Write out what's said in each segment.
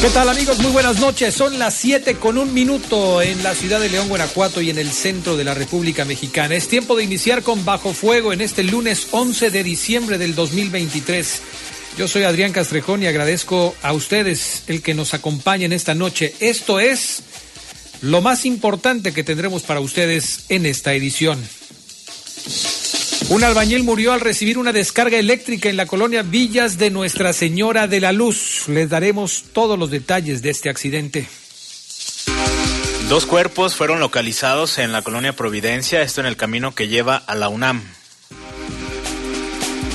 ¿Qué tal amigos? Muy buenas noches. Son las 7 con un minuto en la ciudad de León, Guanajuato y en el centro de la República Mexicana. Es tiempo de iniciar con Bajo Fuego en este lunes 11 de diciembre del 2023. Yo soy Adrián Castrejón y agradezco a ustedes el que nos acompañen esta noche. Esto es lo más importante que tendremos para ustedes en esta edición. Un albañil murió al recibir una descarga eléctrica en la colonia Villas de Nuestra Señora de la Luz. Les daremos todos los detalles de este accidente. Dos cuerpos fueron localizados en la colonia Providencia, esto en el camino que lleva a la UNAM.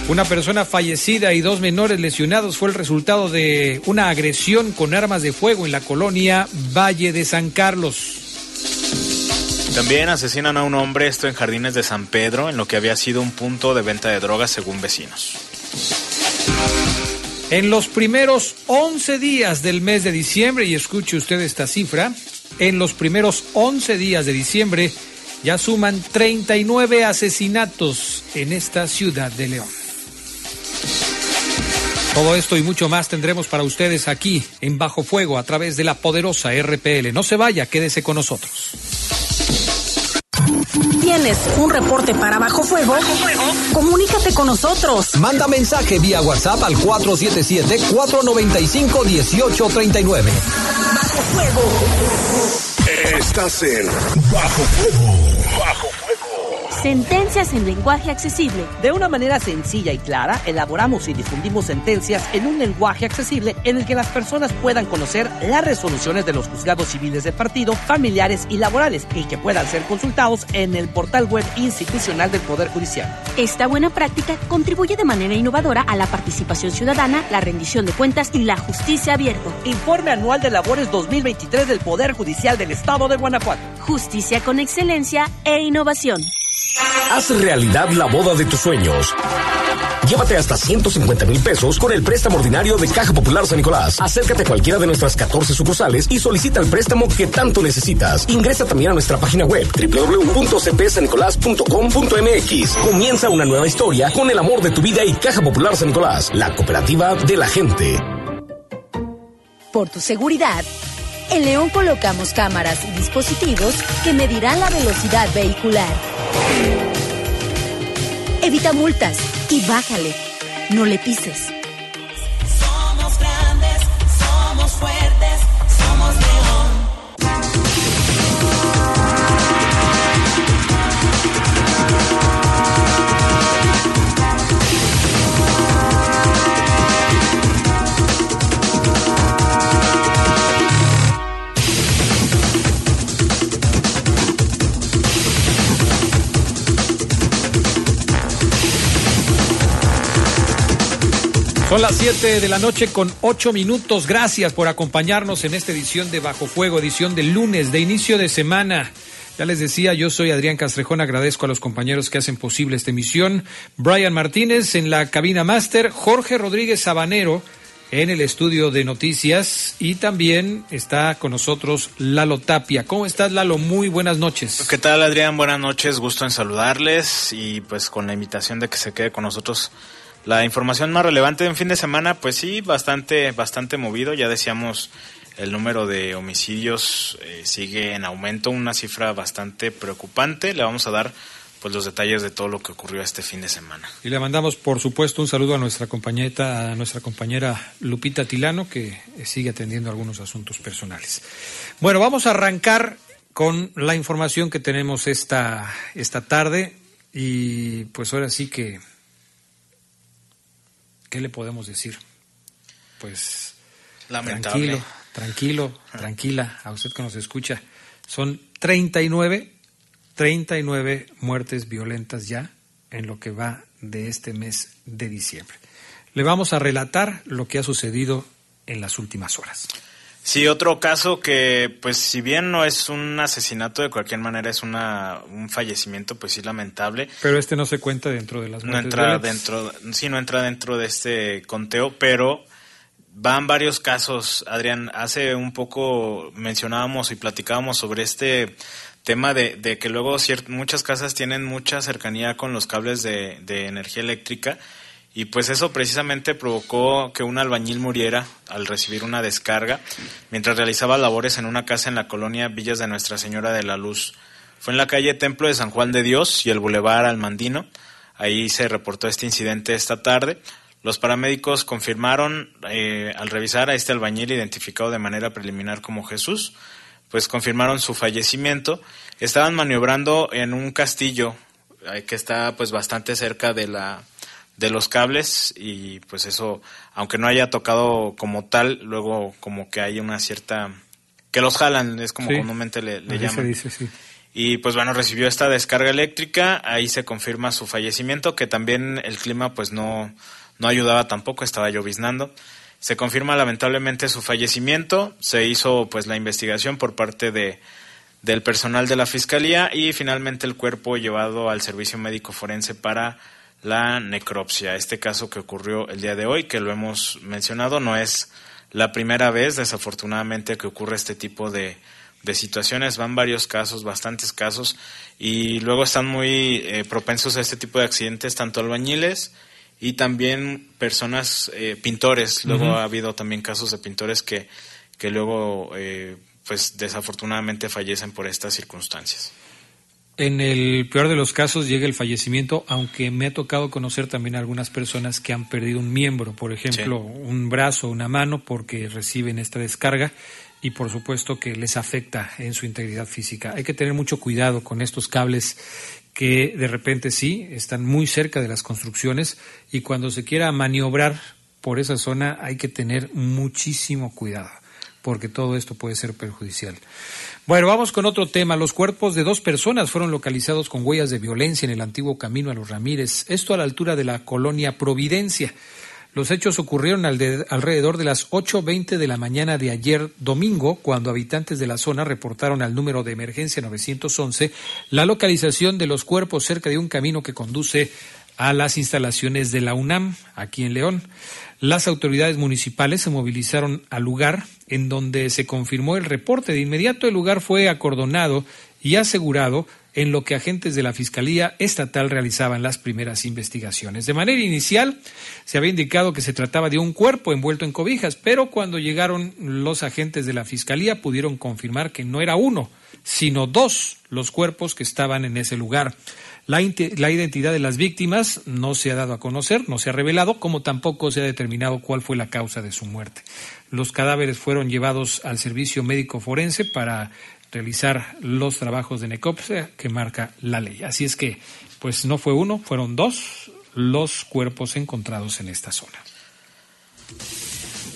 Una persona fallecida y dos menores lesionados fue el resultado de una agresión con armas de fuego en la colonia Valle de San Carlos. También asesinan a un hombre, esto en Jardines de San Pedro, en lo que había sido un punto de venta de drogas según vecinos. En los primeros 11 días del mes de diciembre, y escuche usted esta cifra, en los primeros 11 días de diciembre ya suman 39 asesinatos en esta ciudad de León. Todo esto y mucho más tendremos para ustedes aquí en Bajo Fuego a través de la poderosa RPL. No se vaya, quédese con nosotros. ¿Tienes un reporte para Bajo Fuego? Comunícate con nosotros. Manda mensaje vía WhatsApp al 477-495-1839. Bajo Fuego. Estás en Bajo Fuego. Bajo Fuego. Sentencias en lenguaje accesible. De una manera sencilla y clara, elaboramos y difundimos sentencias en un lenguaje accesible en el que las personas puedan conocer las resoluciones de los juzgados civiles de partido, familiares y laborales y que puedan ser consultados en el portal web institucional del Poder Judicial. Esta buena práctica contribuye de manera innovadora a la participación ciudadana, la rendición de cuentas y la justicia abierta. Informe anual de labores 2023 del Poder Judicial del Estado de Guanajuato. Justicia con excelencia e innovación. Haz realidad la boda de tus sueños. Llévate hasta 150 mil pesos con el préstamo ordinario de Caja Popular San Nicolás. Acércate a cualquiera de nuestras 14 sucursales y solicita el préstamo que tanto necesitas. Ingresa también a nuestra página web www.cpsanicolás.com.mx. Comienza una nueva historia con el amor de tu vida y Caja Popular San Nicolás, la cooperativa de la gente. Por tu seguridad, en León colocamos cámaras y dispositivos que medirán la velocidad vehicular. Evita multas y bájale. No le pises. Son las 7 de la noche con 8 minutos. Gracias por acompañarnos en esta edición de Bajo Fuego, edición del lunes de inicio de semana. Ya les decía, yo soy Adrián Castrejón, agradezco a los compañeros que hacen posible esta emisión. Brian Martínez en la cabina máster, Jorge Rodríguez Sabanero en el estudio de noticias y también está con nosotros Lalo Tapia. ¿Cómo estás, Lalo? Muy buenas noches. ¿Qué tal, Adrián? Buenas noches, gusto en saludarles y pues con la invitación de que se quede con nosotros la información más relevante en fin de semana, pues sí, bastante, bastante movido. Ya decíamos, el número de homicidios eh, sigue en aumento, una cifra bastante preocupante. Le vamos a dar pues los detalles de todo lo que ocurrió este fin de semana. Y le mandamos, por supuesto, un saludo a nuestra compañera, a nuestra compañera Lupita Tilano, que sigue atendiendo algunos asuntos personales. Bueno, vamos a arrancar con la información que tenemos esta, esta tarde y pues ahora sí que, ¿qué le podemos decir? Pues Lamentable. tranquilo, tranquilo, tranquila, a usted que nos escucha. Son 39, 39 muertes violentas ya en lo que va de este mes de diciembre. Le vamos a relatar lo que ha sucedido en las últimas horas. Sí, otro caso que, pues, si bien no es un asesinato, de cualquier manera es una, un fallecimiento, pues sí, lamentable. Pero este no se cuenta dentro de las No entra dentro, sí, no entra dentro de este conteo, pero van varios casos, Adrián. Hace un poco mencionábamos y platicábamos sobre este tema de, de que luego cier- muchas casas tienen mucha cercanía con los cables de, de energía eléctrica y pues eso precisamente provocó que un albañil muriera al recibir una descarga mientras realizaba labores en una casa en la colonia Villas de Nuestra Señora de la Luz. Fue en la calle Templo de San Juan de Dios y el Boulevard Almandino. Ahí se reportó este incidente esta tarde. Los paramédicos confirmaron eh, al revisar a este albañil identificado de manera preliminar como Jesús, pues confirmaron su fallecimiento. Estaban maniobrando en un castillo eh, que está pues bastante cerca de la de los cables y pues eso aunque no haya tocado como tal luego como que hay una cierta que los jalan es como Sí. comúnmente le, le Así se llaman dice, sí. y pues bueno, recibió esta descarga eléctrica, ahí se confirma su fallecimiento, que también el clima pues no, no ayudaba tampoco, estaba lloviznando. Se confirma lamentablemente su fallecimiento, se hizo pues la investigación por parte de, del personal de la fiscalía y finalmente el cuerpo llevado al servicio médico forense para la necropsia. Este caso que ocurrió el día de hoy, que lo hemos mencionado, no es la primera vez, desafortunadamente, que ocurre este tipo de, de situaciones. Van varios casos, bastantes casos, y luego están muy eh, propensos a este tipo de accidentes, tanto albañiles y también personas, eh, pintores. Luego ha habido también casos de pintores que, que luego, eh, pues desafortunadamente fallecen por estas circunstancias. En el peor de los casos llega el fallecimiento, aunque me ha tocado conocer también a algunas personas que han perdido un miembro, por ejemplo, un brazo, una mano, porque reciben esta descarga y por supuesto que les afecta en su integridad física. Hay que tener mucho cuidado con estos cables que de repente sí están muy cerca de las construcciones y cuando se quiera maniobrar por esa zona hay que tener muchísimo cuidado porque todo esto puede ser perjudicial. Bueno, vamos con otro tema. Los cuerpos de dos personas fueron localizados con huellas de violencia en el antiguo camino a los Ramírez, esto a la altura de la colonia Providencia. Los hechos ocurrieron al de- alrededor de las 8.20 de la mañana de ayer domingo, cuando habitantes de la zona reportaron al número de emergencia 911 la localización de los cuerpos cerca de un camino que conduce a las instalaciones de la UNAM, aquí en León. Las autoridades municipales se movilizaron al lugar en donde se confirmó el reporte. De inmediato el lugar fue acordonado y asegurado en lo que agentes de la Fiscalía Estatal realizaban las primeras investigaciones. De manera inicial se había indicado que se trataba de un cuerpo envuelto en cobijas, pero cuando llegaron los agentes de la Fiscalía pudieron confirmar que no era uno, sino dos los cuerpos que estaban en ese lugar. La, la identidad de las víctimas no se ha dado a conocer, no se ha revelado, como tampoco se ha determinado cuál fue la causa de su muerte. Los cadáveres fueron llevados al servicio médico forense para realizar los trabajos de necropsia que marca la ley. Así es que, pues no fue uno, fueron dos los cuerpos encontrados en esta zona.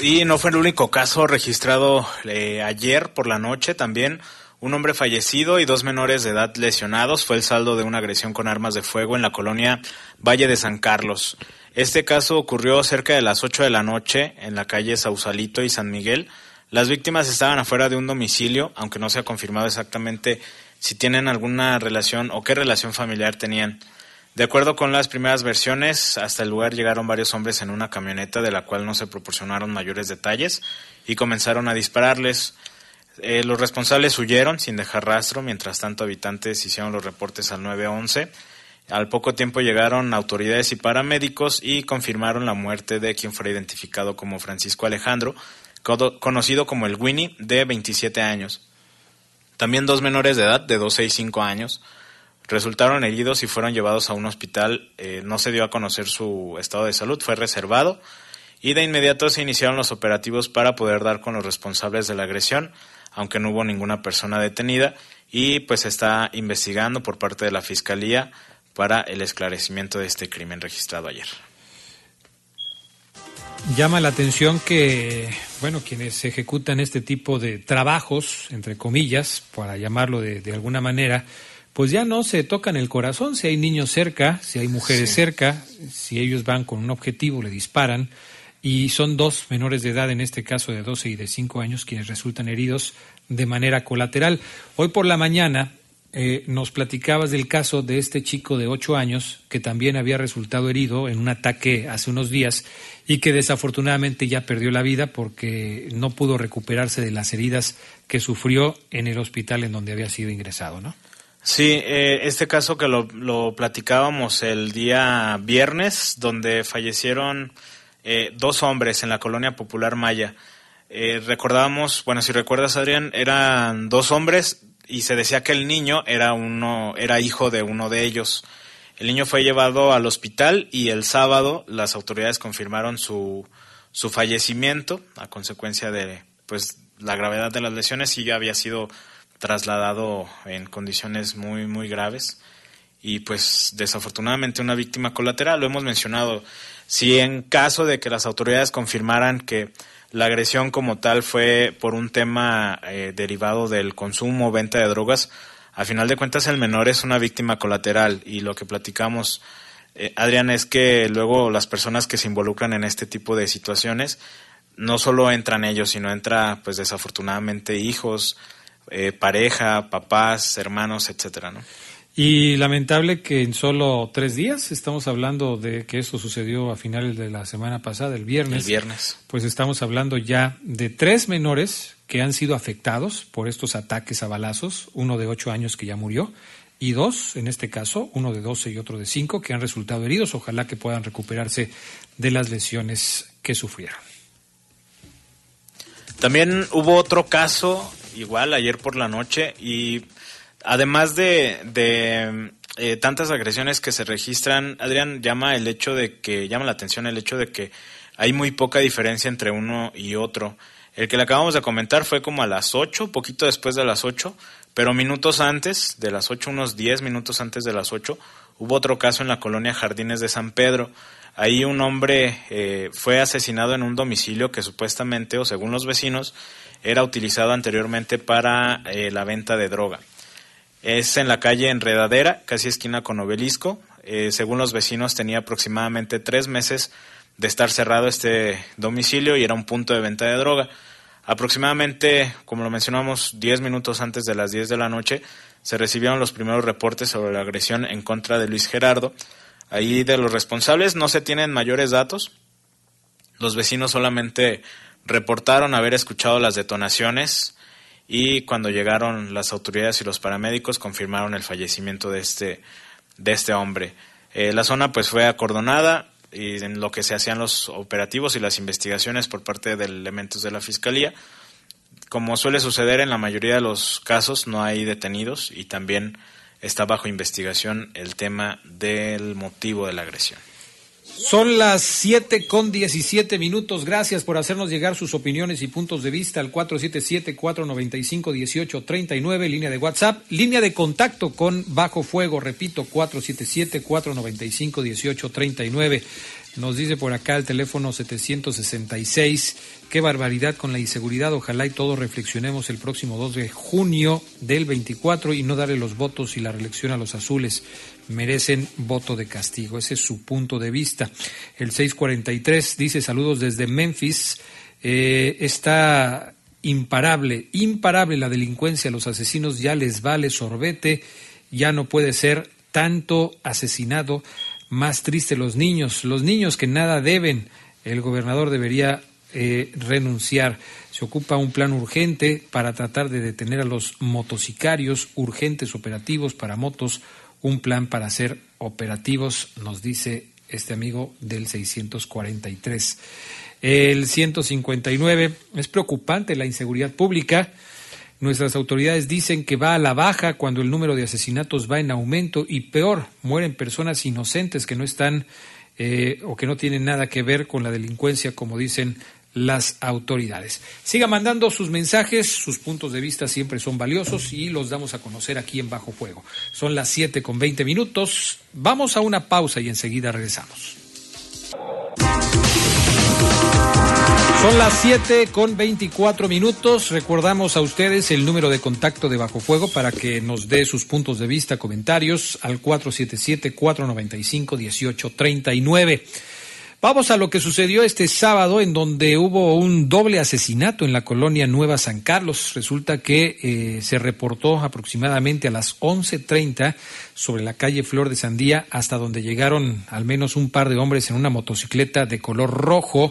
Y no fue el único caso registrado eh, ayer por la noche también. Un hombre fallecido y dos menores de edad lesionados fue el saldo de una agresión con armas de fuego en la colonia Valle de San Carlos. Este caso ocurrió cerca de las 8 de la noche en la calle Sausalito y San Miguel. Las víctimas estaban afuera de un domicilio, aunque no se ha confirmado exactamente si tienen alguna relación o qué relación familiar tenían. De acuerdo con las primeras versiones, hasta el lugar llegaron varios hombres en una camioneta de la cual no se proporcionaron mayores detalles y comenzaron a dispararles. Eh, los responsables huyeron sin dejar rastro, mientras tanto habitantes hicieron los reportes al 911. Al poco tiempo llegaron autoridades y paramédicos y confirmaron la muerte de quien fuera identificado como Francisco Alejandro, conocido como el Winnie, de 27 años. También dos menores de edad, de 12 y 5 años, resultaron heridos y fueron llevados a un hospital. Eh, no se dio a conocer su estado de salud, fue reservado y de inmediato se iniciaron los operativos para poder dar con los responsables de la agresión, aunque no hubo ninguna persona detenida y pues se está investigando por parte de la Fiscalía para el esclarecimiento de este crimen registrado ayer. Llama la atención que, bueno, quienes ejecutan este tipo de trabajos, entre comillas, para llamarlo de, de alguna manera, pues ya no se tocan el corazón si hay niños cerca, si hay mujeres Sí. cerca, si ellos van con un objetivo, le disparan, y son dos menores de edad, en este caso de 12 y de 5 años, quienes resultan heridos de manera colateral. Hoy por la mañana eh, nos platicabas del caso de este chico de 8 años que también había resultado herido en un ataque hace unos días y que desafortunadamente ya perdió la vida porque no pudo recuperarse de las heridas que sufrió en el hospital en donde había sido ingresado, ¿no? Sí, eh, este caso que lo, lo platicábamos el día viernes, donde fallecieron eh, dos hombres en la colonia popular Maya. Eh, recordábamos, bueno, si recuerdas, Adrián, eran dos hombres y se decía que el niño era uno, era hijo de uno de ellos. El niño fue llevado al hospital y el sábado las autoridades confirmaron su, su fallecimiento a consecuencia de pues la gravedad de las lesiones y ya había sido trasladado en condiciones muy muy graves y pues desafortunadamente una víctima colateral lo hemos mencionado si en caso de que las autoridades confirmaran que la agresión como tal fue por un tema eh, derivado del consumo o venta de drogas a final de cuentas el menor es una víctima colateral y lo que platicamos eh, Adrián es que luego las personas que se involucran en este tipo de situaciones no solo entran ellos sino entra pues desafortunadamente hijos eh, pareja, papás, hermanos, etcétera, ¿no? Y lamentable que en solo tres días, estamos hablando de que esto sucedió a finales de la semana pasada, el viernes. El viernes. Pues estamos hablando ya de tres menores que han sido afectados por estos ataques a balazos, uno de ocho años que ya murió, y dos, en este caso, uno de doce y otro de cinco, que han resultado heridos. Ojalá que puedan recuperarse de las lesiones que sufrieron. También hubo otro caso, igual ayer por la noche, y además de, de eh, tantas agresiones que se registran, Adrián llama el hecho de que, llama la atención el hecho de que hay muy poca diferencia entre uno y otro. El que le acabamos de comentar fue como a las 8, poquito después de las 8, pero minutos antes, de las 8, unos 10 minutos antes de las 8, hubo otro caso en la colonia Jardines de San Pedro. Ahí un hombre eh, fue asesinado en un domicilio que supuestamente, o según los vecinos, era utilizado anteriormente para eh, la venta de droga. Es en la calle Enredadera, casi esquina con Obelisco. Eh, según los vecinos, tenía aproximadamente tres meses de estar cerrado este domicilio y era un punto de venta de droga. Aproximadamente, como lo mencionamos, 10 minutos antes de las 10 de la noche, se recibieron los primeros reportes sobre la agresión en contra de Luis Gerardo. Ahí de los responsables no se tienen mayores datos. Los vecinos solamente reportaron haber escuchado las detonaciones y cuando llegaron las autoridades y los paramédicos confirmaron el fallecimiento de este, de este hombre. Eh, la zona pues fue acordonada y en lo que se hacían los operativos y las investigaciones por parte de elementos de la fiscalía. Como suele suceder en la mayoría de los casos, no hay detenidos y también está bajo investigación el tema del motivo de la agresión. Son las 7 con 17 minutos. Gracias por hacernos llegar sus opiniones y puntos de vista al 477-495-1839, línea de WhatsApp, línea de contacto con Bajo Fuego, repito, 477-495-1839. Nos dice por acá el teléfono 766. Qué barbaridad con la inseguridad. Ojalá y todos reflexionemos el próximo 2 de junio del 24 y no darle los votos y la reelección a los azules. Merecen voto de castigo. Ese es su punto de vista. El 643 dice saludos desde Memphis. Eh, está imparable, imparable la delincuencia. Los asesinos ya les vale sorbete. Ya no puede ser tanto asesinado más triste los niños, los niños que nada deben. El gobernador debería eh, renunciar. Se ocupa un plan urgente para tratar de detener a los motocicarios, urgentes operativos para motos, un plan para hacer operativos, nos dice este amigo del 643. El 159, es preocupante la inseguridad pública. Nuestras autoridades dicen que va a la baja cuando el número de asesinatos va en aumento y peor, mueren personas inocentes que no están eh, o que no tienen nada que ver con la delincuencia, como dicen las autoridades. Siga mandando sus mensajes, sus puntos de vista siempre son valiosos y los damos a conocer aquí en Bajo Fuego. Son las 7 con 20 minutos. Vamos a una pausa y enseguida regresamos. Son las 7 con 24 minutos. Recordamos a ustedes el número de contacto de Bajo Fuego para que nos dé sus puntos de vista, comentarios al 477-495-1839. Vamos a lo que sucedió este sábado en donde hubo un doble asesinato en la colonia Nueva San Carlos. Resulta que eh, se reportó aproximadamente a las 11.30 sobre la calle Flor de Sandía hasta donde llegaron al menos un par de hombres en una motocicleta de color rojo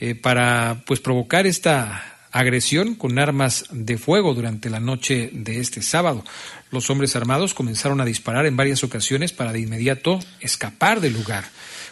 eh, para pues provocar esta agresión con armas de fuego durante la noche de este sábado. Los hombres armados comenzaron a disparar en varias ocasiones para de inmediato escapar del lugar.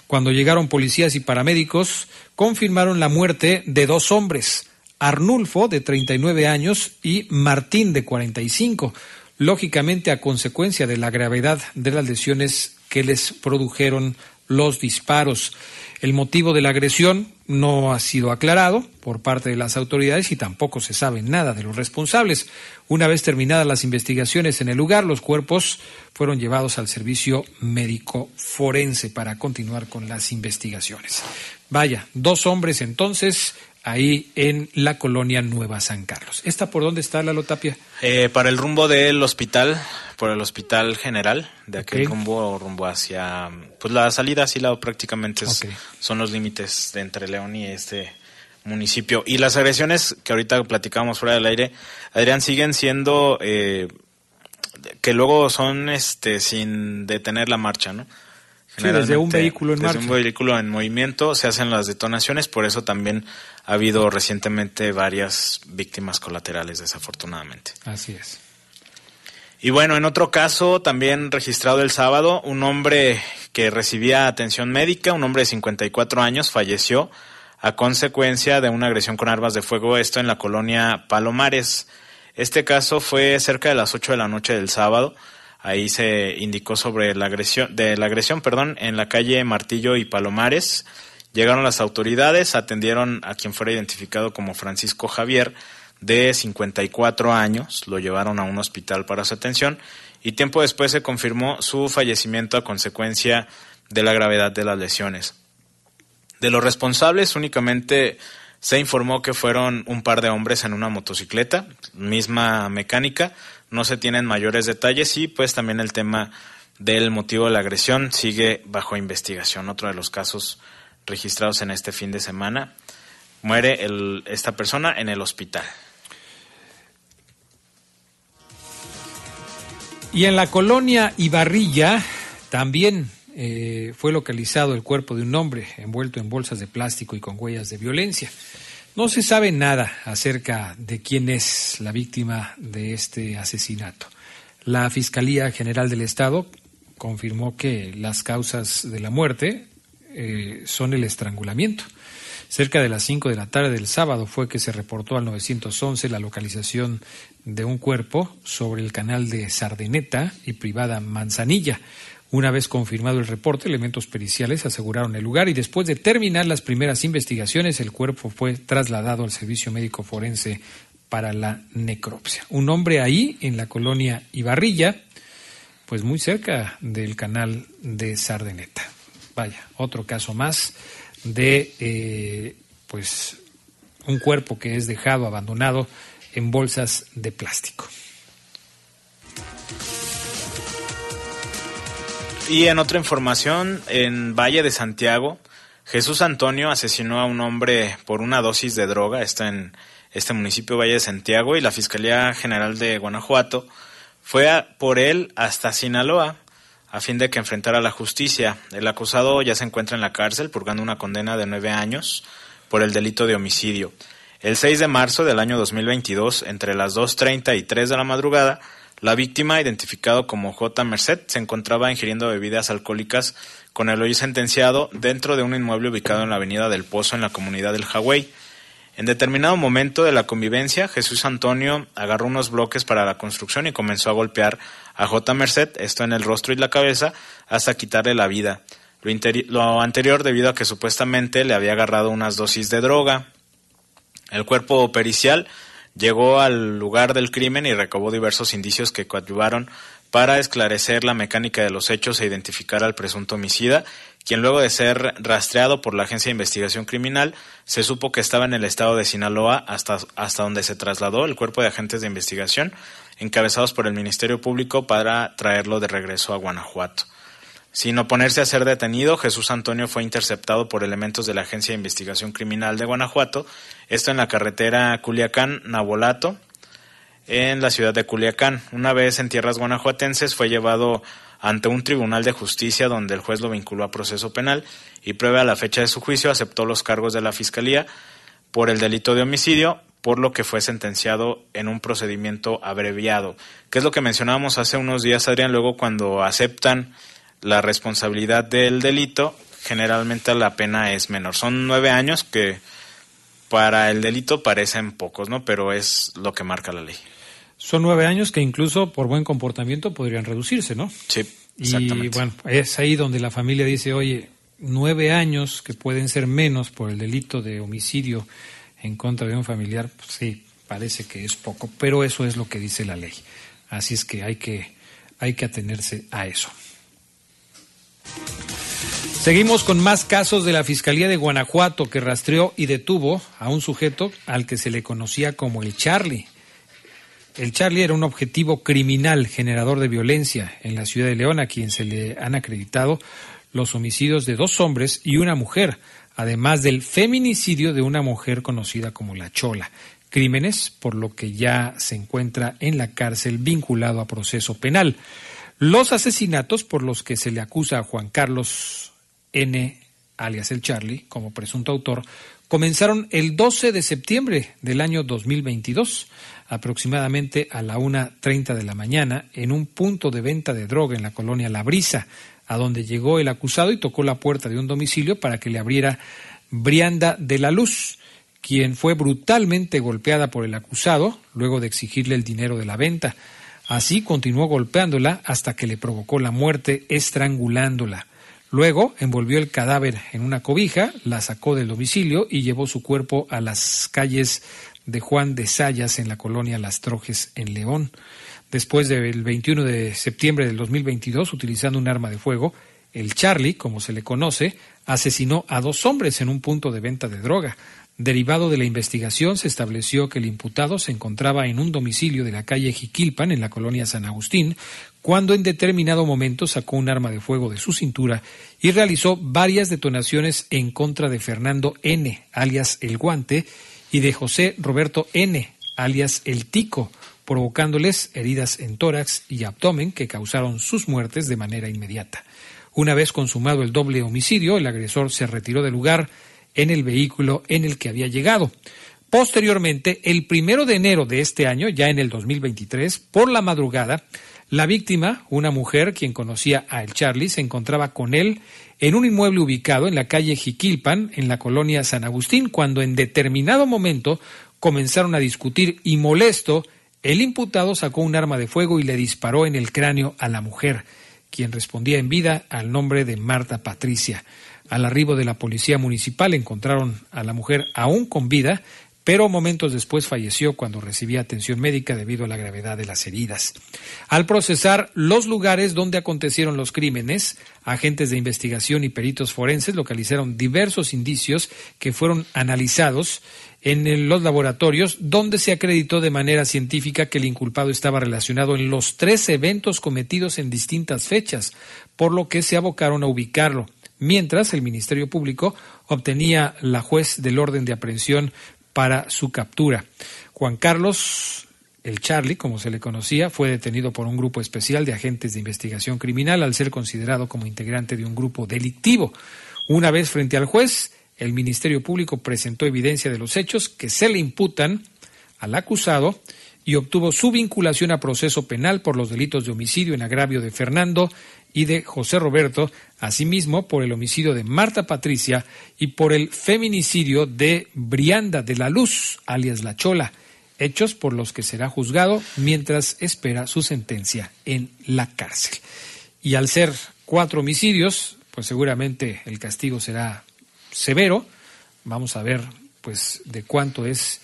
Cuando llegaron policías y paramédicos, confirmaron la muerte de dos hombres, Arnulfo, de 39 años, y Martín, de 45, lógicamente a consecuencia de la gravedad de las lesiones que les produjeron los disparos. El motivo de la agresión no ha sido aclarado por parte de las autoridades y tampoco se sabe nada de los responsables. Una vez terminadas las investigaciones en el lugar, los cuerpos fueron llevados al servicio médico forense para continuar con las investigaciones. Vaya, dos hombres entonces ahí en la colonia Nueva San Carlos. ¿Esta por dónde está la Lotapia? Eh, para el rumbo del hospital, por el hospital general, de aquel Ok. rumbo, rumbo hacia, pues la salida así lado prácticamente es- son los límites de entre León y este municipio. Y las agresiones que ahorita platicamos fuera del aire, Adrián, siguen siendo eh, que luego son este sin detener la marcha, ¿no? Sí, desde un vehículo en desde marcha. un vehículo en movimiento se hacen las detonaciones, por eso también ha habido recientemente varias víctimas colaterales, desafortunadamente. Así es. Y bueno, en otro caso, también registrado el sábado, un hombre que recibía atención médica, un hombre de 54 años, falleció a consecuencia de una agresión con armas de fuego, esto en la colonia Palomares. Este caso fue cerca de las 8 de la noche del sábado. Ahí se indicó sobre la agresión, de la agresión, perdón, en la calle Martillo y Palomares. Llegaron las autoridades, atendieron a quien fuera identificado como Francisco Javier, de 54 años, lo llevaron a un hospital para su atención y tiempo después se confirmó su fallecimiento a consecuencia de la gravedad de las lesiones. De los responsables únicamente se informó que fueron un par de hombres en una motocicleta, misma mecánica, no se tienen mayores detalles y pues también el tema del motivo de la agresión sigue bajo investigación. Otro de los casos registrados en este fin de semana, muere el- esta persona en el hospital. Y en la colonia Ibarrilla también eh, fue localizado el cuerpo de un hombre envuelto en bolsas de plástico y con huellas de violencia. No se sabe nada acerca de quién es la víctima de este asesinato. La Fiscalía General del Estado confirmó que las causas de la muerte eh, son el estrangulamiento. Cerca de las 5 de la tarde del sábado fue que se reportó al 911 la localización de un cuerpo sobre el canal de Sardeneta y privada Manzanilla. Una vez confirmado el reporte, elementos periciales aseguraron el lugar y después de terminar las primeras investigaciones, el cuerpo fue trasladado al servicio médico forense para la necropsia. Un hombre ahí, en la colonia Ibarrilla, pues muy cerca del canal de Sardeneta. Vaya, otro caso más de eh, pues un cuerpo que es dejado abandonado en bolsas de plástico. Y en otra información, en Valle de Santiago, Jesús Antonio asesinó a un hombre por una dosis de droga, está en este municipio Valle de Santiago, y la Fiscalía General de Guanajuato fue a- por él hasta Sinaloa a fin de que enfrentara la justicia. El acusado ya se encuentra en la cárcel purgando una condena de nueve años por el delito de homicidio. El 6 de marzo del año 2022, entre las 2.30 y 3 de la madrugada, la víctima, identificado como J. Merced, se encontraba ingiriendo bebidas alcohólicas con el hoy sentenciado dentro de un inmueble ubicado en la avenida del Pozo en la comunidad del Hawái. En determinado momento de la convivencia, Jesús Antonio agarró unos bloques para la construcción y comenzó a golpear a J. Merced, esto en el rostro y la cabeza, hasta quitarle la vida. Lo, anterior debido a que supuestamente le había agarrado unas dosis de droga. El cuerpo pericial llegó al lugar del crimen y recabó diversos indicios que coadyuvaron para esclarecer la mecánica de los hechos e identificar al presunto homicida, quien luego de ser rastreado por la Agencia de Investigación Criminal, se supo que estaba en el estado de Sinaloa hasta, hasta donde se trasladó el cuerpo de agentes de investigación encabezados por el Ministerio Público para traerlo de regreso a Guanajuato. Sin oponerse a ser detenido, Jesús Antonio fue interceptado por elementos de la Agencia de Investigación Criminal de Guanajuato, esto en la carretera Culiacán-Nabolato, en la ciudad de Culiacán. Una vez en tierras guanajuatenses fue llevado ante un tribunal de justicia donde el juez lo vinculó a proceso penal y prueba a la fecha de su juicio aceptó los cargos de la fiscalía por el delito de homicidio, por lo que fue sentenciado en un procedimiento abreviado, que es lo que mencionábamos hace unos días, Adrián, luego cuando aceptan la responsabilidad del delito, generalmente la pena es menor. Son nueve años que para el delito parecen pocos, ¿no? Pero es lo que marca la ley. Son nueve años que incluso por buen comportamiento podrían reducirse, ¿no? Sí, Y exactamente. bueno, es ahí donde la familia dice, oye, nueve años que pueden ser menos por el delito de homicidio en contra de un familiar, pues sí, parece que es poco, pero eso es lo que dice la ley. Así es que hay que, hay que atenerse a eso. Seguimos con más casos de la Fiscalía de Guanajuato que rastreó y detuvo a un sujeto al que se le conocía como el Charlie. El Charlie era un objetivo criminal generador de violencia en la ciudad de León, a quien se le han acreditado los homicidios de dos hombres y una mujer, además del feminicidio de una mujer conocida como La Chola. Crímenes por lo que ya se encuentra en la cárcel vinculado a proceso penal. Los asesinatos por los que se le acusa a Juan Carlos N., alias el Charlie, como presunto autor, comenzaron el 12 de septiembre del año 2022, aproximadamente a la 1.30 de la mañana, en un punto de venta de droga en la colonia La Brisa, a donde llegó el acusado y tocó la puerta de un domicilio para que le abriera Brianda de la Luz, quien fue brutalmente golpeada por el acusado luego de exigirle el dinero de la venta. Así continuó golpeándola hasta que le provocó la muerte estrangulándola. Luego envolvió el cadáver en una cobija, la sacó del domicilio y llevó su cuerpo a las calles de Juan de Sayas en la colonia Las Trojes en León. Después del 21 de septiembre del 2022, utilizando un arma de fuego, el Charlie, como se le conoce, asesinó a dos hombres en un punto de venta de droga. Derivado de la investigación, se estableció que el imputado se encontraba en un domicilio de la calle Jiquilpan, en la colonia San Agustín, cuando en determinado momento sacó un arma de fuego de su cintura y realizó varias detonaciones en contra de Fernando N., alias El Guante, y de José Roberto N., alias El Tico, provocándoles heridas en tórax y abdomen que causaron sus muertes de manera inmediata. Una vez consumado el doble homicidio, el agresor se retiró del lugar en el vehículo en el que había llegado. Posteriormente, el primero de enero de este año, ya en el 2023, por la madrugada, la víctima, una mujer quien conocía a el Charlie, se encontraba con él en un inmueble ubicado en la calle Jiquilpan, en la colonia San Agustín, cuando en determinado momento comenzaron a discutir y molesto, el imputado sacó un arma de fuego y le disparó en el cráneo a la mujer, quien respondía en vida al nombre de Marta Patricia. Al arribo de la policía municipal encontraron a la mujer aún con vida, pero momentos después falleció cuando recibía atención médica debido a la gravedad de las heridas. Al procesar los lugares donde acontecieron los crímenes, agentes de investigación y peritos forenses localizaron diversos indicios que fueron analizados en los laboratorios donde se acreditó de manera científica que el inculpado estaba relacionado en los tres eventos cometidos en distintas fechas, por lo que se abocaron a ubicarlo mientras el Ministerio Público obtenía la juez del orden de aprehensión para su captura. Juan Carlos, el Charlie, como se le conocía, fue detenido por un grupo especial de agentes de investigación criminal al ser considerado como integrante de un grupo delictivo. Una vez frente al juez, el Ministerio Público presentó evidencia de los hechos que se le imputan al acusado y obtuvo su vinculación a proceso penal por los delitos de homicidio en agravio de Fernando y de José Roberto, asimismo por el homicidio de Marta Patricia y por el feminicidio de Brianda de la Luz, alias La Chola, hechos por los que será juzgado mientras espera su sentencia en la cárcel. Y al ser cuatro homicidios, pues seguramente el castigo será severo. Vamos a ver pues de cuánto es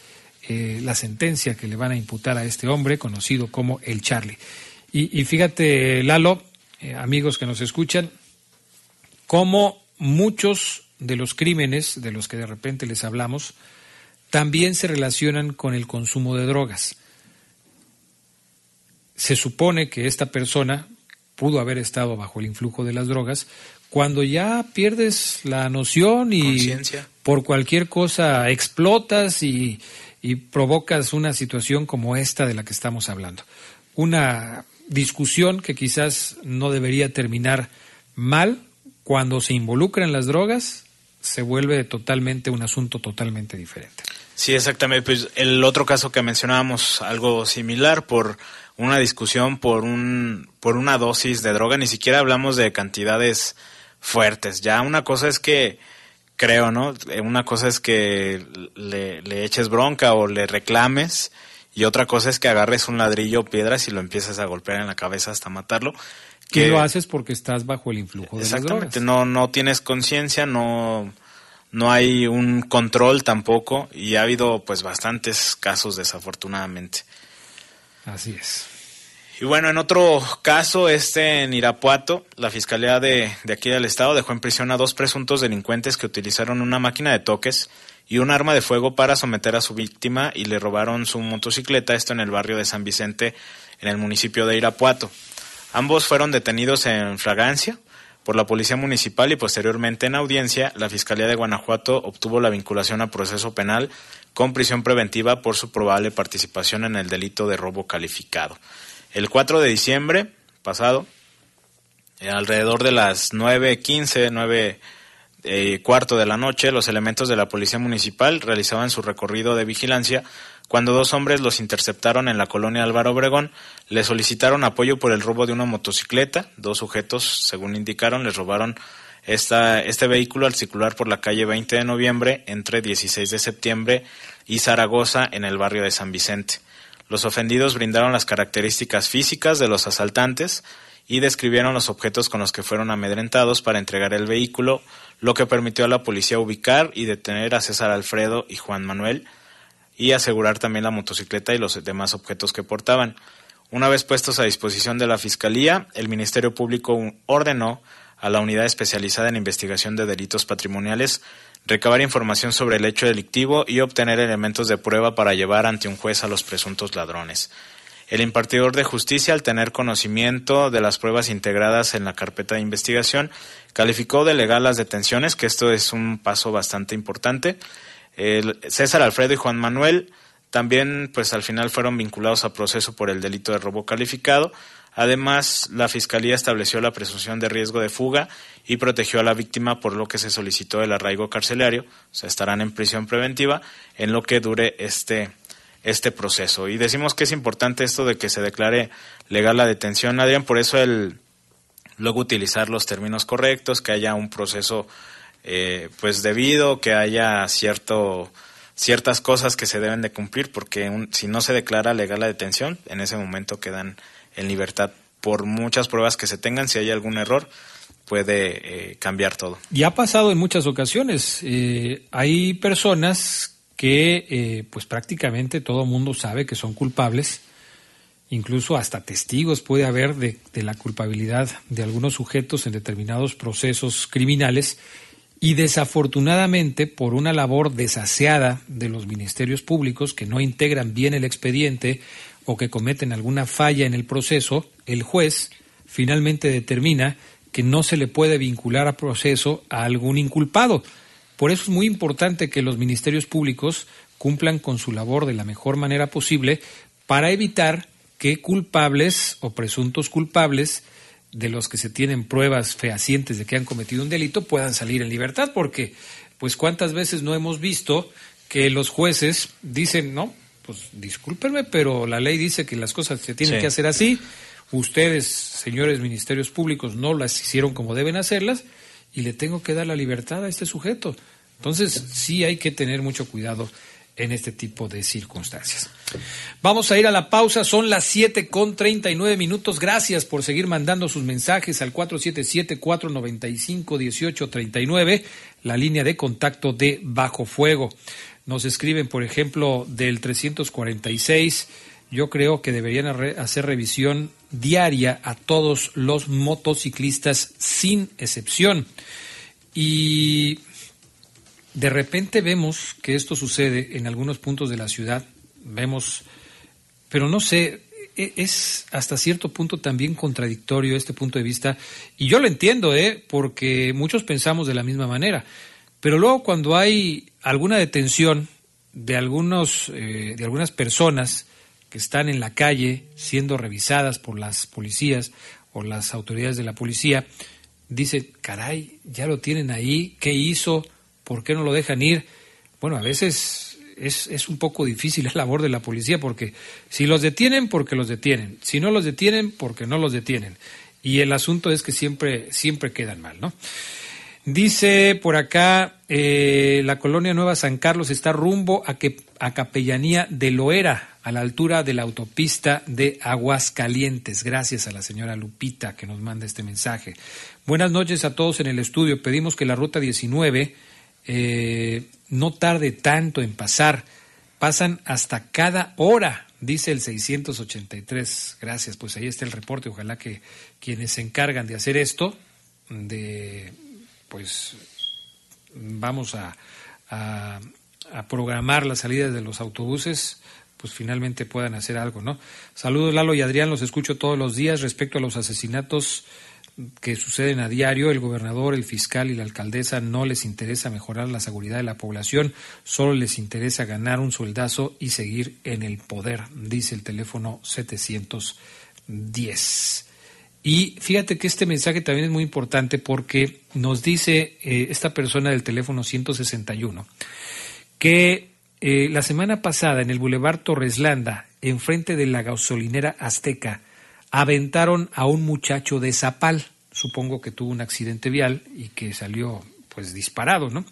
eh, la sentencia que le van a imputar a este hombre conocido como el Charlie. Y, fíjate, Lalo, eh, amigos que nos escuchan, cómo muchos de los crímenes de los que de repente les hablamos también se relacionan con el consumo de drogas. Se supone que esta persona pudo haber estado bajo el influjo de las drogas cuando ya pierdes la noción y por cualquier cosa explotas y, y provocas una situación como esta de la que estamos hablando. Una discusión que quizás no debería terminar mal cuando se involucran las drogas se vuelve totalmente un asunto totalmente diferente. Sí, exactamente. Pues el otro caso que mencionábamos, algo similar, por una discusión por un por una dosis de droga, ni siquiera hablamos de cantidades fuertes. Ya una cosa es que creo, ¿no? Eh, Una cosa es que le, le eches bronca o le reclames y otra cosa es que agarres un ladrillo o piedras y lo empieces a golpear en la cabeza hasta matarlo. Que lo haces porque estás bajo el influjo de las. Exactamente, no, no tienes conciencia, no, no hay un control tampoco y ha habido pues bastantes casos desafortunadamente. Así es. Y bueno, en otro caso, este en Irapuato, la Fiscalía de, de aquí del Estado dejó en prisión a dos presuntos delincuentes que utilizaron una máquina de toques y un arma de fuego para someter a su víctima y le robaron su motocicleta, esto en el barrio de San Vicente, en el municipio de Irapuato. Ambos fueron detenidos en fragancia por la Policía Municipal y posteriormente en audiencia, la Fiscalía de Guanajuato obtuvo la vinculación a proceso penal con prisión preventiva por su probable participación en el delito de robo calificado. El 4 de diciembre pasado, eh, alrededor de las 9.15, 9 eh, cuarto de la noche, los elementos de la Policía Municipal realizaban su recorrido de vigilancia cuando dos hombres los interceptaron en la colonia Álvaro Obregón, les solicitaron apoyo por el robo de una motocicleta. Dos sujetos, según indicaron, les robaron este vehículo al circular por la calle 20 de noviembre entre 16 de septiembre y Zaragoza en el barrio de San Vicente. Los ofendidos brindaron las características físicas de los asaltantes y describieron los objetos con los que fueron amedrentados para entregar el vehículo, lo que permitió a la policía ubicar y detener a César Alfredo y Juan Manuel y asegurar también la motocicleta y los demás objetos que portaban. Una vez puestos a disposición de la Fiscalía, el Ministerio Público ordenó a la Unidad Especializada en Investigación de Delitos Patrimoniales recabar información sobre el hecho delictivo y obtener elementos de prueba para llevar ante un juez a los presuntos ladrones. El impartidor de justicia, al tener conocimiento de las pruebas integradas en la carpeta de investigación, calificó de legal las detenciones, que esto es un paso bastante importante. El César Alfredo y Juan Manuel también, pues al final fueron vinculados a proceso por el delito de robo calificado. Además, la Fiscalía estableció la presunción de riesgo de fuga y protegió a la víctima por lo que se solicitó el arraigo carcelario. O sea, estarán en prisión preventiva en lo que dure este, este proceso. Y decimos que es importante esto de que se declare legal la detención, Adrián, por eso el luego utilizar los términos correctos, que haya un proceso eh, pues debido, que haya cierto ciertas cosas que se deben de cumplir, porque si no se declara legal la detención, en ese momento quedan en libertad por muchas pruebas que se tengan, si hay algún error, puede eh, cambiar todo. Y ha pasado en muchas ocasiones. Eh, hay personas que, eh, pues prácticamente todo mundo sabe que son culpables, incluso hasta testigos puede haber de la culpabilidad de algunos sujetos en determinados procesos criminales y desafortunadamente por una labor desaseada de los ministerios públicos que no integran bien el expediente o que cometen alguna falla en el proceso, el juez finalmente determina que no se le puede vincular a proceso a algún inculpado. Por eso es muy importante que los ministerios públicos cumplan con su labor de la mejor manera posible para evitar que culpables o presuntos culpables de los que se tienen pruebas fehacientes de que han cometido un delito puedan salir en libertad, porque pues cuántas veces no hemos visto que los jueces dicen, no, pues discúlpenme, pero la ley dice que las cosas se tienen Sí. que hacer así, ustedes, señores ministerios públicos, no las hicieron como deben hacerlas y le tengo que dar la libertad a este sujeto. Entonces, sí hay que tener mucho cuidado en este tipo de circunstancias. Vamos a ir a la pausa, son las 7 con 39 minutos. Gracias por seguir mandando sus mensajes al 477-495-1839, la línea de contacto de Bajo Fuego. Nos escriben, por ejemplo, del 346. Yo creo que deberían hacer revisión diaria a todos los motociclistas sin excepción. Y de repente vemos que esto sucede en algunos puntos de la ciudad. Vemos, pero no sé, e- es hasta cierto punto también contradictorio este punto de vista. Y yo lo entiendo, ¿eh? porque muchos pensamos de la misma manera. Pero luego cuando hay alguna detención de, algunos, eh, de algunas personas que están en la calle siendo revisadas por las policías o las autoridades de la policía, dice, caray, ya lo tienen ahí, ¿qué hizo? ¿Por qué no lo dejan ir? Bueno, a veces es, es un poco difícil la labor de la policía porque si los detienen, porque los detienen. Si no los detienen, porque no los detienen. Y el asunto es que siempre, siempre quedan mal, ¿no? Dice por acá, eh, la colonia Nueva San Carlos está rumbo a, que, a Capellanía de Loera, a la altura de la autopista de Aguascalientes. Gracias a la señora Lupita que nos manda este mensaje. Buenas noches a todos en el estudio. Pedimos que la ruta 19 eh, no tarde tanto en pasar. Pasan hasta cada hora, dice el 683. Gracias, pues ahí está el reporte. Ojalá que quienes se encargan de hacer esto, de pues vamos a, a, a programar las salidas de los autobuses, pues finalmente puedan hacer algo, ¿no? Saludos Lalo y Adrián, los escucho todos los días respecto a los asesinatos que suceden a diario. El gobernador, el fiscal y la alcaldesa no les interesa mejorar la seguridad de la población, solo les interesa ganar un sueldazo y seguir en el poder, dice el teléfono 710. Y fíjate que este mensaje también es muy importante porque nos dice eh, esta persona del teléfono 161 que eh, la semana pasada en el Boulevard Torreslanda, enfrente de la gasolinera Azteca, aventaron a un muchacho de Zapal. Supongo que tuvo un accidente vial y que salió pues disparado, ¿no?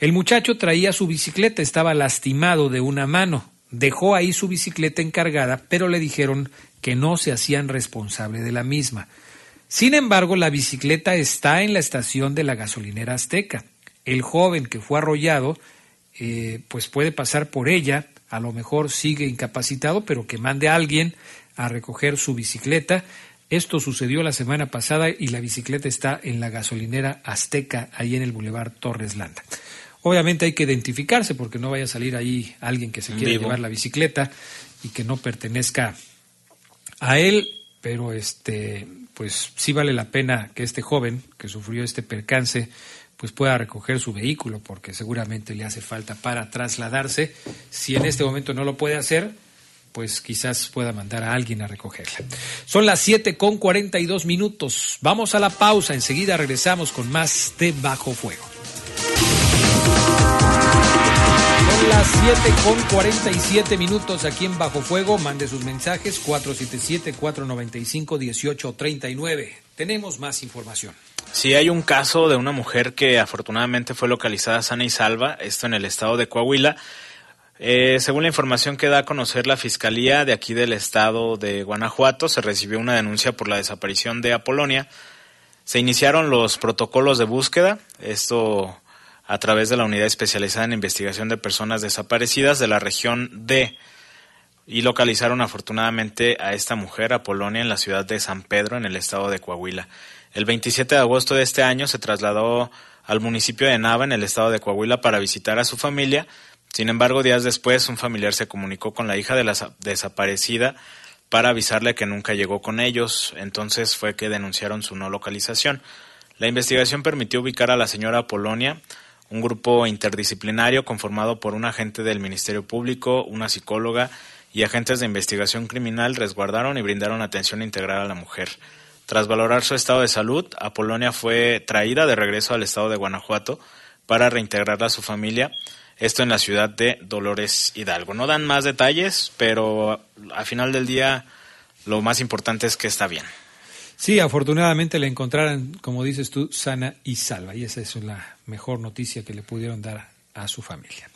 El muchacho traía su bicicleta, estaba lastimado de una mano. Dejó ahí su bicicleta encargada, pero le dijeron que no se hacían responsable de la misma. Sin embargo, la bicicleta está en la estación de la gasolinera Azteca. El joven que fue arrollado, eh, pues puede pasar por ella, a lo mejor sigue incapacitado, pero que mande a alguien a recoger su bicicleta. Esto sucedió la semana pasada y la bicicleta está en la gasolinera Azteca, ahí en el Boulevard Torres Landa. Obviamente hay que identificarse porque no vaya a salir ahí alguien que se quiera Vivo. llevar la bicicleta y que no pertenezca a él, pero este, pues sí vale la pena que este joven que sufrió este percance pues pueda recoger su vehículo porque seguramente le hace falta para trasladarse. Si en este momento no lo puede hacer, pues quizás pueda mandar a alguien a recogerla. Son las 7 con 42 minutos. Vamos a la pausa. Enseguida regresamos con más de Bajo Fuego. Son las 7 con 47 minutos aquí en Bajo Fuego. Mande sus mensajes 477-495-1839. Tenemos más información. Sí, hay un caso de una mujer que afortunadamente fue localizada sana y salva, esto en el estado de Coahuila. Eh, según la información que da a conocer la Fiscalía de aquí del estado de Guanajuato, se recibió una denuncia por la desaparición de Apolonia. Se iniciaron los protocolos de búsqueda, esto a través de la Unidad Especializada en Investigación de Personas Desaparecidas de la región D y localizaron afortunadamente a esta mujer, Apolonia, en la ciudad de San Pedro, en el estado de Coahuila. El 27 de agosto de este año se trasladó al municipio de Nava, en el estado de Coahuila, para visitar a su familia. Sin embargo, días después, un familiar se comunicó con la hija de la sa- desaparecida para avisarle que nunca llegó con ellos. Entonces fue que denunciaron su no localización. La investigación permitió ubicar a la señora Apolonia, un grupo interdisciplinario conformado por un agente del Ministerio Público, una psicóloga y agentes de investigación criminal resguardaron y brindaron atención integral a la mujer. Tras valorar su estado de salud, Apolonia fue traída de regreso al estado de Guanajuato para reintegrarla a su familia, esto en la ciudad de Dolores Hidalgo. No dan más detalles, pero al final del día lo más importante es que está bien. Sí, afortunadamente la encontraron, como dices tú, sana y salva. Y esa es la mejor noticia que le pudieron dar a su familia.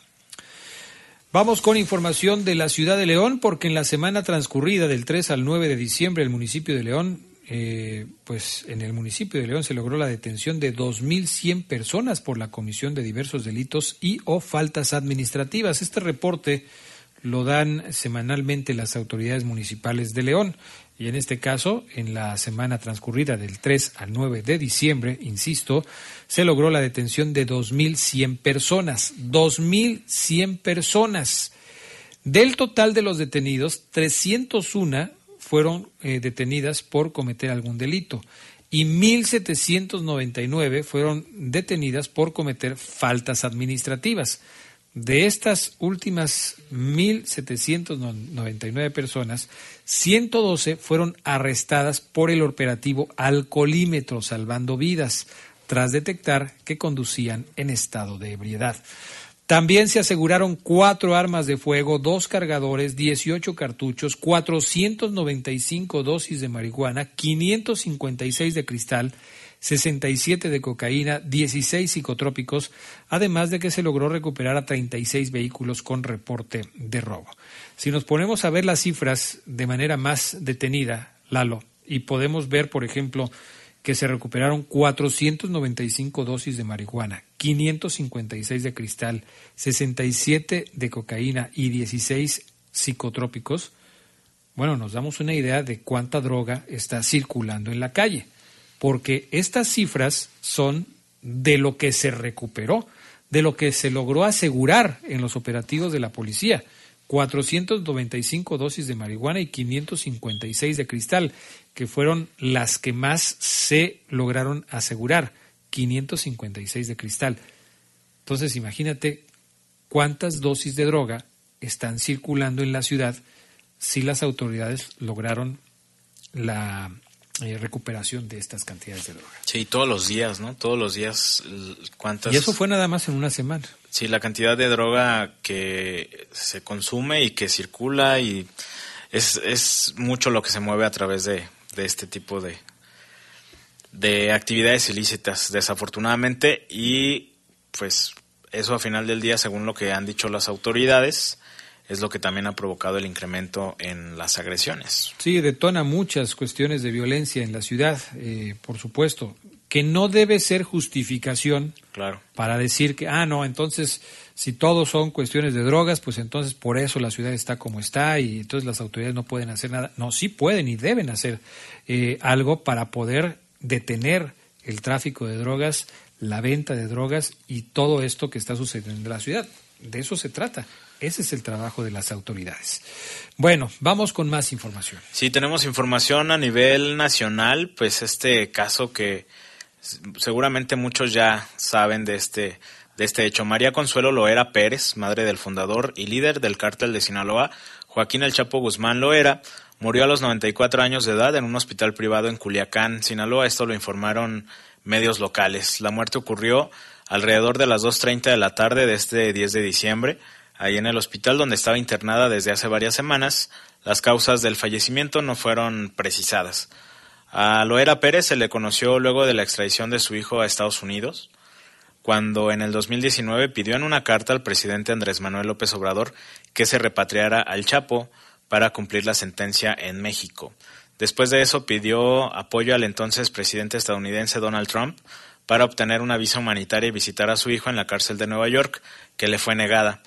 Vamos con información de la ciudad de León, porque en la semana transcurrida del 3 al 9 de diciembre el municipio de León eh, pues en el municipio de León se logró la detención de 2.100 personas por la comisión de diversos delitos y o faltas administrativas. Este reporte lo dan semanalmente las autoridades municipales de León. Y en este caso, en la semana transcurrida del 3 al 9 de diciembre, insisto, se logró la detención de 2.100 personas. 2.100 personas. Del total de los detenidos, 301 fueron eh, detenidas por cometer algún delito y 1.799 fueron detenidas por cometer faltas administrativas. De estas últimas 1.799 personas, 112 fueron arrestadas por el operativo Alcolímetro Salvando Vidas, tras detectar que conducían en estado de ebriedad. También se aseguraron cuatro armas de fuego, dos cargadores, 18 cartuchos, 495 dosis de marihuana, 556 de cristal, 67 de cocaína, 16 psicotrópicos, además de que se logró recuperar a 36 vehículos con reporte de robo. Si nos ponemos a ver las cifras de manera más detenida, Lalo, y podemos ver, por ejemplo, que se recuperaron 495 dosis de marihuana, 556 de cristal, 67 de cocaína y 16 psicotrópicos, bueno, nos damos una idea de cuánta droga está circulando en la calle porque estas cifras son de lo que se recuperó, de lo que se logró asegurar en los operativos de la policía. 495 dosis de marihuana y 556 de cristal, que fueron las que más se lograron asegurar. 556 de cristal. Entonces, imagínate cuántas dosis de droga están circulando en la ciudad si las autoridades lograron la eh, recuperación de estas cantidades de droga. Sí, todos los días, ¿no? Todos los días, ¿cuántas? Y eso fue nada más en una semana. Sí, la cantidad de droga que se consume y que circula y es, es mucho lo que se mueve a través de, de este tipo de, de actividades ilícitas, desafortunadamente, y pues eso a final del día, según lo que han dicho las autoridades, es lo que también ha provocado el incremento en las agresiones. Sí, detona muchas cuestiones de violencia en la ciudad, eh, por supuesto, que no debe ser justificación claro. para decir que, ah, no, entonces, si todos son cuestiones de drogas, pues entonces por eso la ciudad está como está y entonces las autoridades no pueden hacer nada. No, sí pueden y deben hacer eh, algo para poder detener el tráfico de drogas, la venta de drogas y todo esto que está sucediendo en la ciudad. De eso se trata. Ese es el trabajo de las autoridades. Bueno, vamos con más información. Sí, tenemos información a nivel nacional, pues este caso que seguramente muchos ya saben de este de este hecho. María Consuelo Loera Pérez, madre del fundador y líder del cártel de Sinaloa, Joaquín El Chapo Guzmán Loera, murió a los 94 años de edad en un hospital privado en Culiacán, Sinaloa. Esto lo informaron medios locales. La muerte ocurrió alrededor de las 2.30 de la tarde de este 10 de diciembre ahí en el hospital donde estaba internada desde hace varias semanas. Las causas del fallecimiento no fueron precisadas. A Loera Pérez se le conoció luego de la extradición de su hijo a Estados Unidos, cuando en el 2019 pidió en una carta al presidente Andrés Manuel López Obrador que se repatriara al Chapo para cumplir la sentencia en México. Después de eso pidió apoyo al entonces presidente estadounidense Donald Trump para obtener una visa humanitaria y visitar a su hijo en la cárcel de Nueva York, que le fue negada.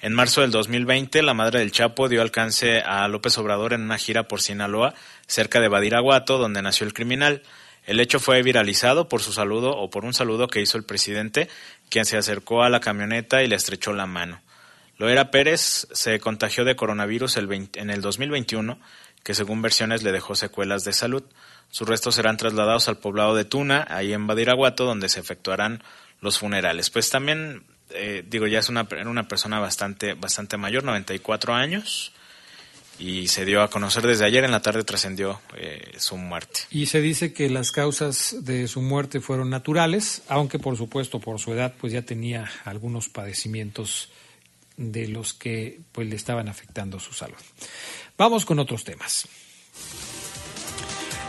En marzo del 2020, la madre del Chapo dio alcance a López Obrador en una gira por Sinaloa, cerca de Badiraguato, donde nació el criminal. El hecho fue viralizado por su saludo o por un saludo que hizo el presidente, quien se acercó a la camioneta y le estrechó la mano. Loera Pérez se contagió de coronavirus en el 2021, que según versiones le dejó secuelas de salud. Sus restos serán trasladados al poblado de Tuna, ahí en Badiraguato, donde se efectuarán los funerales. Pues también eh, digo, ya es una, una persona bastante, bastante mayor, 94 años, y se dio a conocer desde ayer en la tarde trascendió eh, su muerte. Y se dice que las causas de su muerte fueron naturales, aunque por supuesto por su edad pues ya tenía algunos padecimientos de los que pues le estaban afectando su salud. Vamos con otros temas.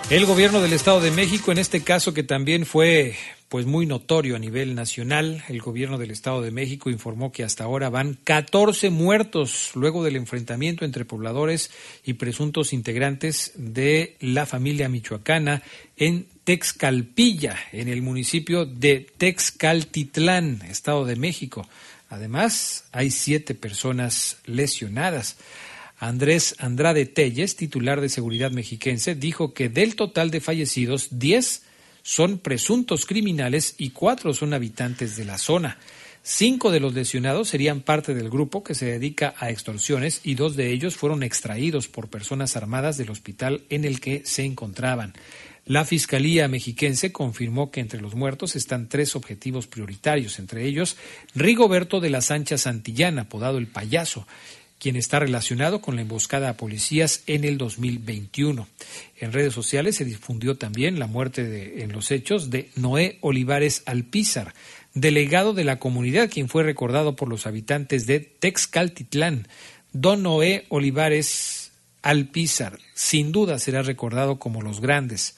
El gobierno del Estado de México, en este caso que también fue pues muy notorio a nivel nacional. El gobierno del Estado de México informó que hasta ahora van 14 muertos luego del enfrentamiento entre pobladores y presuntos integrantes de la familia michoacana en Texcalpilla, en el municipio de Texcaltitlán, Estado de México. Además, hay siete personas lesionadas. Andrés Andrade Telles, titular de Seguridad Mexiquense, dijo que del total de fallecidos, 10 son presuntos criminales y cuatro son habitantes de la zona. Cinco de los lesionados serían parte del grupo que se dedica a extorsiones y dos de ellos fueron extraídos por personas armadas del hospital en el que se encontraban. La Fiscalía mexiquense confirmó que entre los muertos están tres objetivos prioritarios, entre ellos Rigoberto de la Sancha Santillana, apodado el payaso, quien está relacionado con la emboscada a policías en el 2021. En redes sociales se difundió también la muerte de, en los hechos de Noé Olivares Alpizar, delegado de la comunidad, quien fue recordado por los habitantes de Texcaltitlán. Don Noé Olivares Alpizar, sin duda será recordado como los grandes.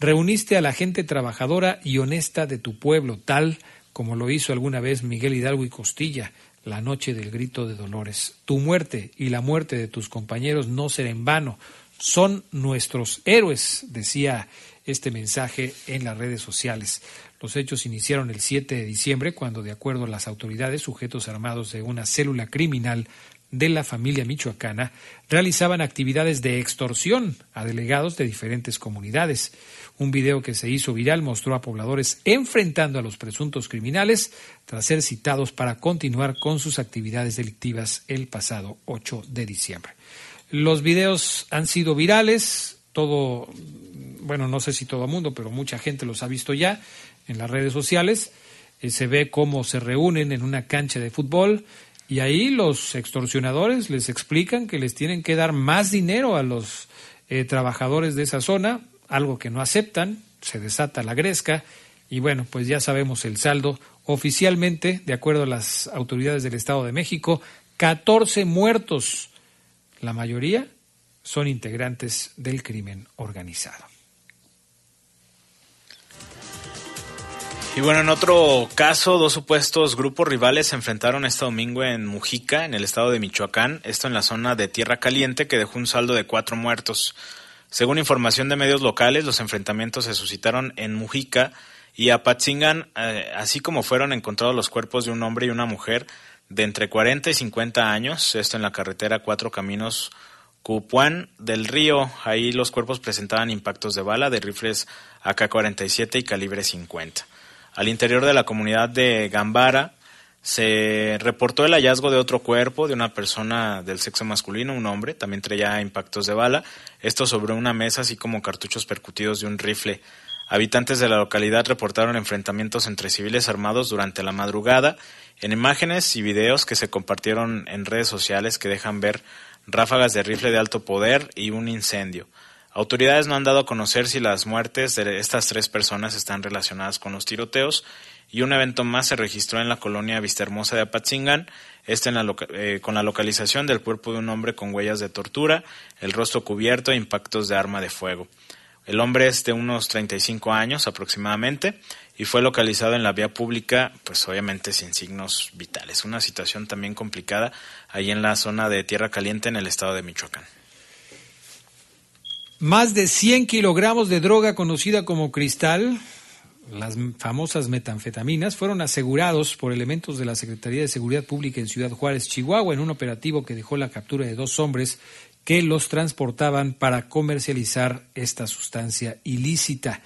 Reuniste a la gente trabajadora y honesta de tu pueblo, tal como lo hizo alguna vez Miguel Hidalgo y Costilla, la noche del grito de dolores. Tu muerte y la muerte de tus compañeros no será en vano. Son nuestros héroes, decía este mensaje en las redes sociales. Los hechos iniciaron el 7 de diciembre cuando, de acuerdo a las autoridades, sujetos armados de una célula criminal de la familia michoacana realizaban actividades de extorsión a delegados de diferentes comunidades. Un video que se hizo viral mostró a pobladores enfrentando a los presuntos criminales tras ser citados para continuar con sus actividades delictivas el pasado 8 de diciembre. Los videos han sido virales, todo, bueno, no sé si todo el mundo, pero mucha gente los ha visto ya en las redes sociales. Eh, se ve cómo se reúnen en una cancha de fútbol y ahí los extorsionadores les explican que les tienen que dar más dinero a los eh, trabajadores de esa zona algo que no aceptan, se desata la gresca y bueno, pues ya sabemos el saldo. Oficialmente, de acuerdo a las autoridades del Estado de México, 14 muertos. La mayoría son integrantes del crimen organizado. Y bueno, en otro caso, dos supuestos grupos rivales se enfrentaron este domingo en Mujica, en el estado de Michoacán, esto en la zona de Tierra Caliente, que dejó un saldo de cuatro muertos. Según información de medios locales, los enfrentamientos se suscitaron en Mujica y Apatzingan, eh, así como fueron encontrados los cuerpos de un hombre y una mujer de entre 40 y 50 años, esto en la carretera Cuatro Caminos Cupuán del Río. Ahí los cuerpos presentaban impactos de bala de rifles AK-47 y calibre 50. Al interior de la comunidad de Gambara, se reportó el hallazgo de otro cuerpo de una persona del sexo masculino, un hombre, también traía impactos de bala, esto sobre una mesa, así como cartuchos percutidos de un rifle. Habitantes de la localidad reportaron enfrentamientos entre civiles armados durante la madrugada, en imágenes y videos que se compartieron en redes sociales que dejan ver ráfagas de rifle de alto poder y un incendio. Autoridades no han dado a conocer si las muertes de estas tres personas están relacionadas con los tiroteos y un evento más se registró en la colonia Vistahermosa de Apatzingán, este eh, con la localización del cuerpo de un hombre con huellas de tortura, el rostro cubierto e impactos de arma de fuego. El hombre es de unos 35 años aproximadamente y fue localizado en la vía pública, pues obviamente sin signos vitales. Una situación también complicada ahí en la zona de Tierra Caliente en el estado de Michoacán. Más de 100 kilogramos de droga conocida como cristal las famosas metanfetaminas, fueron asegurados por elementos de la Secretaría de Seguridad Pública en Ciudad Juárez, Chihuahua, en un operativo que dejó la captura de dos hombres que los transportaban para comercializar esta sustancia ilícita.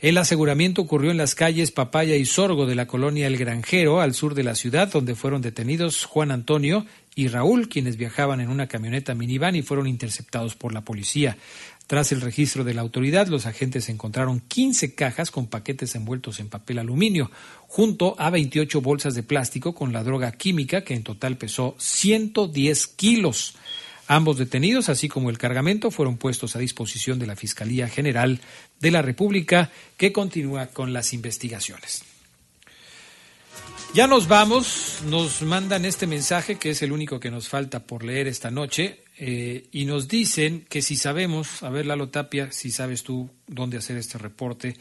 El aseguramiento ocurrió en las calles Papaya y Sorgo de la colonia El Granjero, al sur de la ciudad, donde fueron detenidos Juan Antonio y Raúl, quienes viajaban en una camioneta minivan y fueron interceptados por la policía. Tras el registro de la autoridad, los agentes encontraron 15 cajas con paquetes envueltos en papel aluminio, junto a 28 bolsas de plástico con la droga química que en total pesó 110 kilos. Ambos detenidos, así como el cargamento, fueron puestos a disposición de la Fiscalía General de la República, que continúa con las investigaciones. Ya nos vamos, nos mandan este mensaje que es el único que nos falta por leer esta noche. Eh, y nos dicen que si sabemos, a ver Lalo Tapia, si sabes tú dónde hacer este reporte,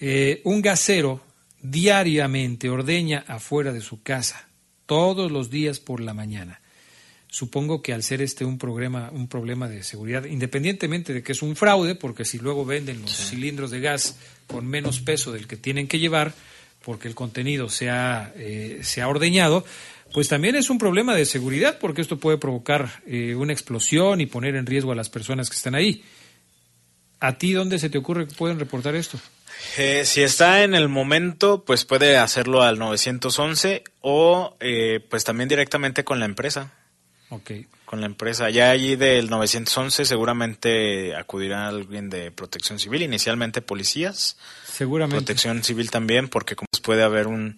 eh, un gasero diariamente ordeña afuera de su casa, todos los días por la mañana, supongo que al ser este un problema, un problema de seguridad, independientemente de que es un fraude, porque si luego venden los cilindros de gas con menos peso del que tienen que llevar, porque el contenido se ha, eh, se ha ordeñado, pues también es un problema de seguridad, porque esto puede provocar eh, una explosión y poner en riesgo a las personas que están ahí. ¿A ti dónde se te ocurre que pueden reportar esto? Eh, si está en el momento, pues puede hacerlo al 911 o eh, pues también directamente con la empresa. Ok. Con la empresa. Ya allí del 911 seguramente acudirá alguien de protección civil, inicialmente policías. Seguramente. Protección civil también, porque como puede haber un,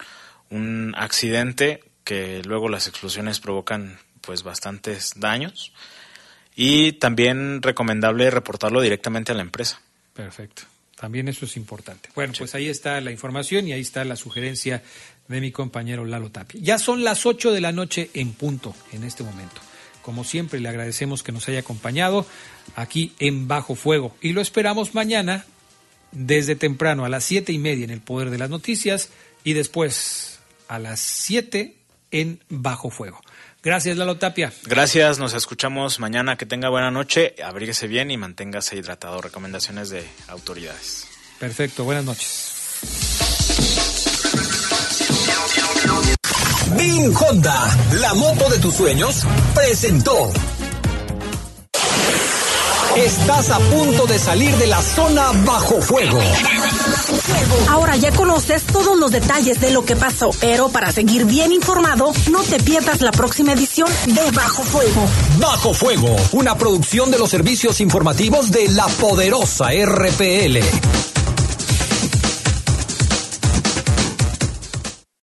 un accidente que luego las explosiones provocan pues bastantes daños. Y también recomendable reportarlo directamente a la empresa. Perfecto. También eso es importante. Bueno, pues ahí está la información y ahí está la sugerencia de mi compañero Lalo Tapia. Ya son las 8 de la noche en punto en este momento. Como siempre, le agradecemos que nos haya acompañado aquí en Bajo Fuego y lo esperamos mañana desde temprano a las siete y media en el Poder de las Noticias y después a las 7 en Bajo Fuego. Gracias, Lalo Tapia. Gracias, nos escuchamos mañana. Que tenga buena noche, abríguese bien y manténgase hidratado. Recomendaciones de autoridades. Perfecto, buenas noches. Bin Honda, la moto de tus sueños, presentó. Estás a punto de salir de la zona bajo fuego. Ahora ya conoces todos los detalles de lo que pasó, pero para seguir bien informado, no te pierdas la próxima edición de Bajo Fuego. Bajo fuego, una producción de los servicios informativos de la poderosa RPL.